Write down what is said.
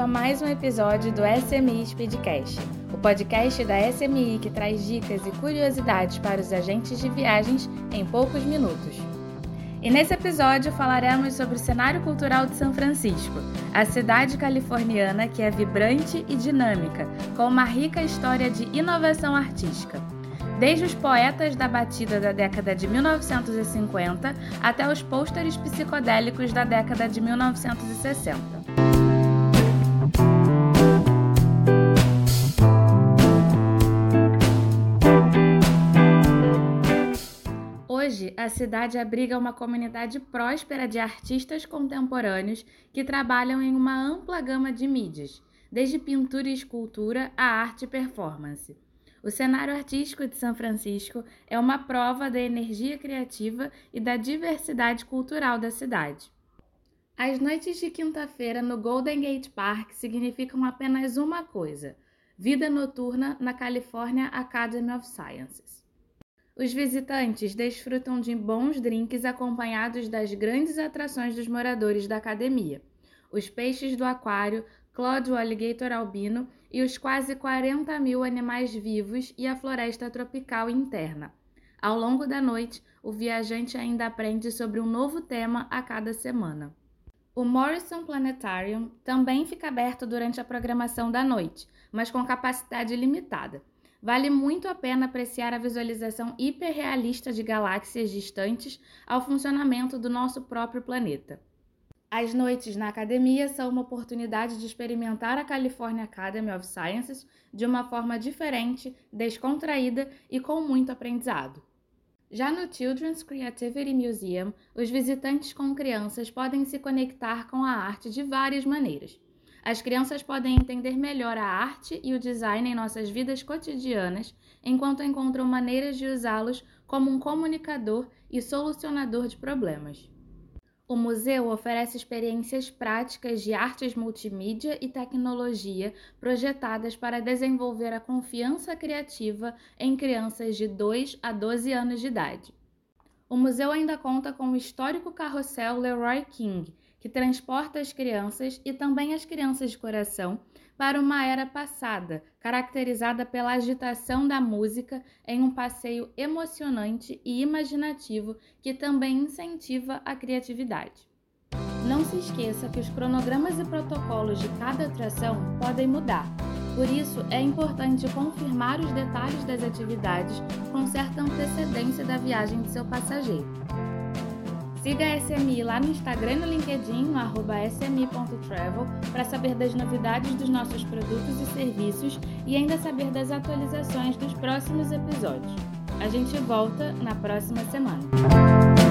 a mais um episódio do SMI Speedcast, o podcast da SMI que traz dicas e curiosidades para os agentes de viagens em poucos minutos. E nesse episódio falaremos sobre o cenário cultural de São Francisco, a cidade californiana que é vibrante e dinâmica, com uma rica história de inovação artística desde os poetas da batida da década de 1950 até os pôsteres psicodélicos da década de 1960. Hoje, a cidade abriga uma comunidade próspera de artistas contemporâneos que trabalham em uma ampla gama de mídias, desde pintura e escultura a arte e performance. O cenário artístico de São Francisco é uma prova da energia criativa e da diversidade cultural da cidade. As noites de quinta-feira no Golden Gate Park significam apenas uma coisa: vida noturna na California Academy of Sciences. Os visitantes desfrutam de bons drinks acompanhados das grandes atrações dos moradores da academia: os peixes do aquário, Claude o alligator albino e os quase 40 mil animais vivos e a floresta tropical interna. Ao longo da noite, o viajante ainda aprende sobre um novo tema a cada semana. O Morrison Planetarium também fica aberto durante a programação da noite, mas com capacidade limitada. Vale muito a pena apreciar a visualização hiperrealista de galáxias distantes ao funcionamento do nosso próprio planeta. As noites na academia são uma oportunidade de experimentar a California Academy of Sciences de uma forma diferente, descontraída e com muito aprendizado. Já no Children's Creativity Museum, os visitantes com crianças podem se conectar com a arte de várias maneiras. As crianças podem entender melhor a arte e o design em nossas vidas cotidianas, enquanto encontram maneiras de usá-los como um comunicador e solucionador de problemas. O museu oferece experiências práticas de artes multimídia e tecnologia projetadas para desenvolver a confiança criativa em crianças de 2 a 12 anos de idade. O museu ainda conta com o histórico carrossel Leroy King, que transporta as crianças e também as crianças de coração para uma era passada, caracterizada pela agitação da música em um passeio emocionante e imaginativo que também incentiva a criatividade. Não se esqueça que os cronogramas e protocolos de cada atração podem mudar. Por isso, é importante confirmar os detalhes das atividades com certa antecedência da viagem de seu passageiro. Siga a SMI lá no Instagram e no LinkedIn, no arroba smi.travel, para saber das novidades dos nossos produtos e serviços e ainda saber das atualizações dos próximos episódios. A gente volta na próxima semana.